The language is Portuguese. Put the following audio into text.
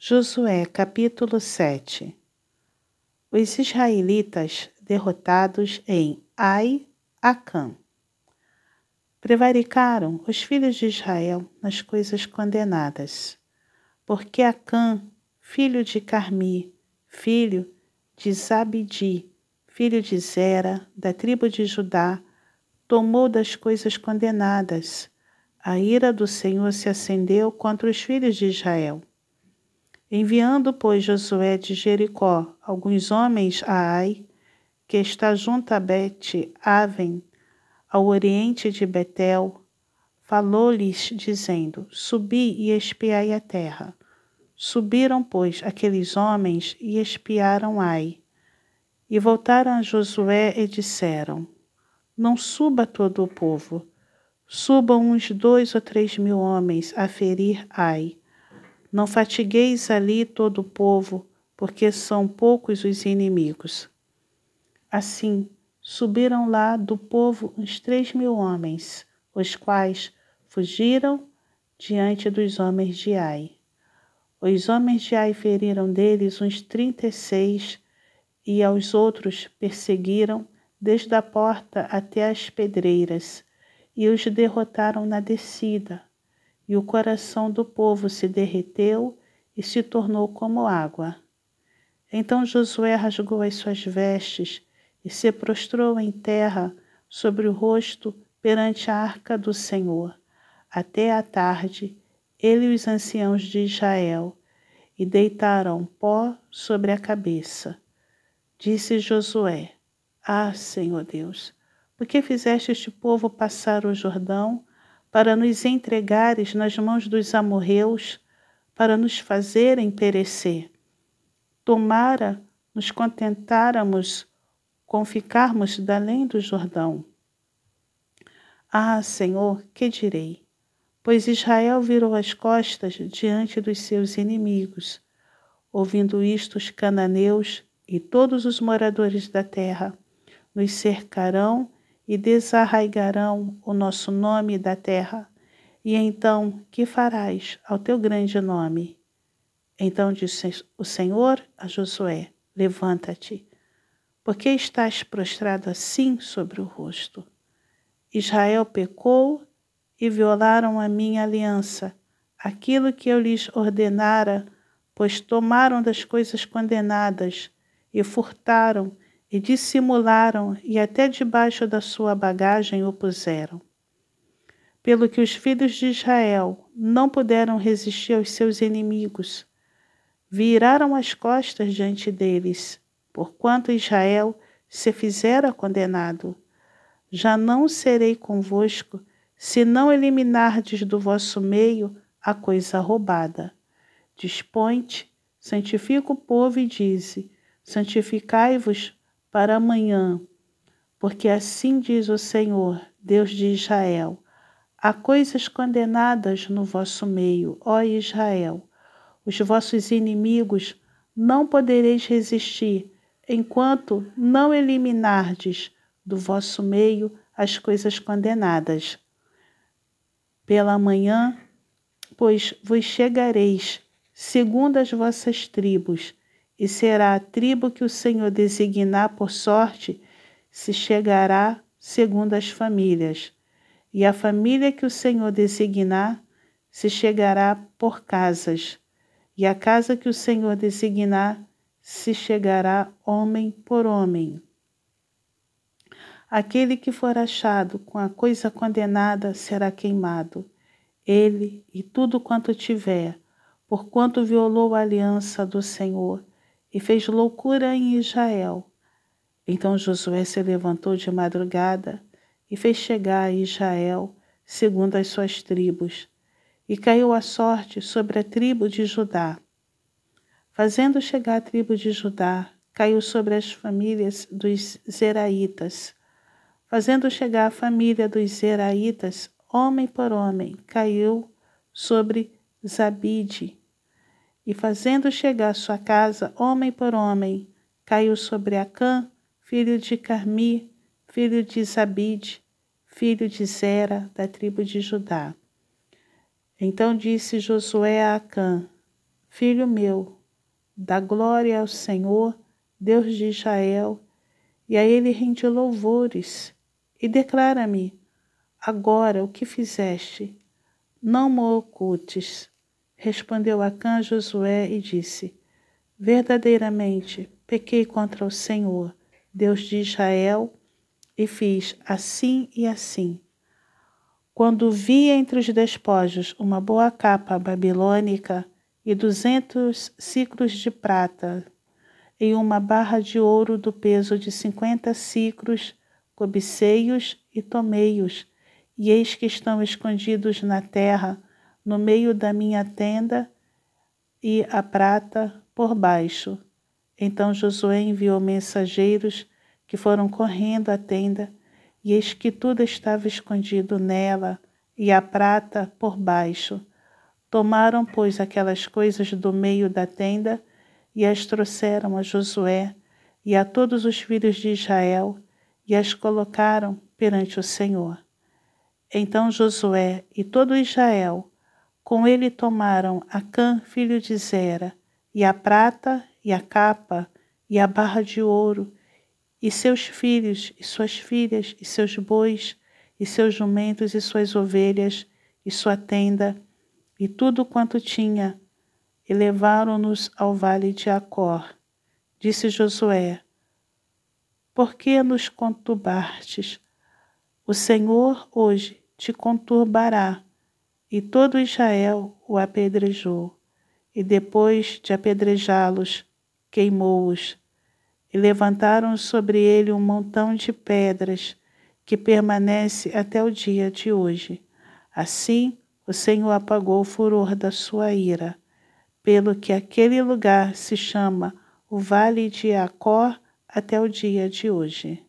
Josué capítulo 7 Os israelitas derrotados em Ai, Acã. Prevaricaram os filhos de Israel nas coisas condenadas, porque Acã, filho de Carmi, filho de Zabidi, filho de Zera, da tribo de Judá, tomou das coisas condenadas. A ira do Senhor se acendeu contra os filhos de Israel Enviando, pois, Josué de Jericó alguns homens a Ai, que está junto a Bet-Aven, ao oriente de Betel, falou-lhes, dizendo: Subi e espiai a terra. Subiram, pois, aqueles homens e espiaram Ai. E voltaram a Josué e disseram: Não suba todo o povo, subam uns dois ou três mil homens a ferir Ai não fatigueis ali todo o povo, porque são poucos os inimigos. Assim, subiram lá do povo uns três mil homens, os quais fugiram diante dos homens de Ai. Os homens de Ai feriram deles uns trinta e seis, e aos outros perseguiram desde a porta até as pedreiras, e os derrotaram na descida, e o coração do povo se derreteu e se tornou como água. Então Josué rasgou as suas vestes e se prostrou em terra sobre o rosto perante a arca do Senhor, até a tarde, ele e os anciãos de Israel, e deitaram pó sobre a cabeça. Disse Josué: Ah, Senhor Deus, por que fizeste este povo passar o Jordão para nos entregares nas mãos dos amorreus, para nos fazerem perecer. Tomara nos contentáramos com ficarmos além do Jordão. Ah, Senhor, que direi? Pois Israel virou as costas diante dos seus inimigos. Ouvindo isto, os cananeus e todos os moradores da terra nos cercarão e desarraigarão o nosso nome da terra. E então, que farás ao teu grande nome? Então disse o Senhor a Josué: Levanta-te, porque estás prostrado assim sobre o rosto. Israel pecou e violaram a minha aliança, aquilo que eu lhes ordenara, pois tomaram das coisas condenadas e furtaram e dissimularam e até debaixo da sua bagagem o puseram. Pelo que os filhos de Israel não puderam resistir aos seus inimigos, viraram as costas diante deles, porquanto Israel se fizera condenado. Já não serei convosco, se não eliminardes do vosso meio a coisa roubada. Dispõe-te, santifica o povo e dize: Santificai-vos para amanhã, porque assim diz o Senhor, Deus de Israel: há coisas condenadas no vosso meio, ó Israel. Os vossos inimigos não podereis resistir, enquanto não eliminardes do vosso meio as coisas condenadas. Pela manhã, pois vos chegareis, segundo as vossas tribos, e será a tribo que o Senhor designar por sorte, se chegará segundo as famílias, e a família que o Senhor designar se chegará por casas, e a casa que o Senhor designar se chegará homem por homem. Aquele que for achado com a coisa condenada será queimado, ele e tudo quanto tiver, porquanto violou a aliança do Senhor e fez loucura em Israel. Então Josué se levantou de madrugada e fez chegar a Israel segundo as suas tribos, e caiu a sorte sobre a tribo de Judá. Fazendo chegar a tribo de Judá, caiu sobre as famílias dos Zeraitas. Fazendo chegar a família dos Zeraitas, homem por homem, caiu sobre Zabide, e fazendo chegar sua casa, homem por homem, caiu sobre Acã, filho de Carmi, filho de Zabide, filho de Zera, da tribo de Judá. Então disse Josué a Acã: Filho meu, dá glória ao Senhor, Deus de Israel, e a ele rende louvores, e declara-me agora o que fizeste. Não me ocultes. Respondeu Acã Josué e disse: Verdadeiramente pequei contra o Senhor, Deus de Israel, e fiz assim e assim. Quando vi entre os despojos uma boa capa babilônica e duzentos ciclos de prata, e uma barra de ouro do peso de cinquenta ciclos, cobiceios e tomeios, e eis que estão escondidos na terra, no meio da minha tenda, e a prata por baixo. Então Josué enviou mensageiros que foram correndo à tenda e eis que tudo estava escondido nela, e a prata por baixo. Tomaram, pois, aquelas coisas do meio da tenda e as trouxeram a Josué e a todos os filhos de Israel e as colocaram perante o Senhor. Então Josué e todo Israel com ele tomaram Acã, filho de Zera, e a prata, e a capa, e a barra de ouro, e seus filhos, e suas filhas, e seus bois, e seus jumentos, e suas ovelhas, e sua tenda, e tudo quanto tinha, e levaram-nos ao vale de Acor. Disse Josué: Por que nos conturbastes? O Senhor hoje te conturbará. E todo Israel o apedrejou, e depois de apedrejá-los, queimou-os e levantaram sobre ele um montão de pedras que permanece até o dia de hoje. Assim, o Senhor apagou o furor da sua ira, pelo que aquele lugar se chama o Vale de Acor até o dia de hoje.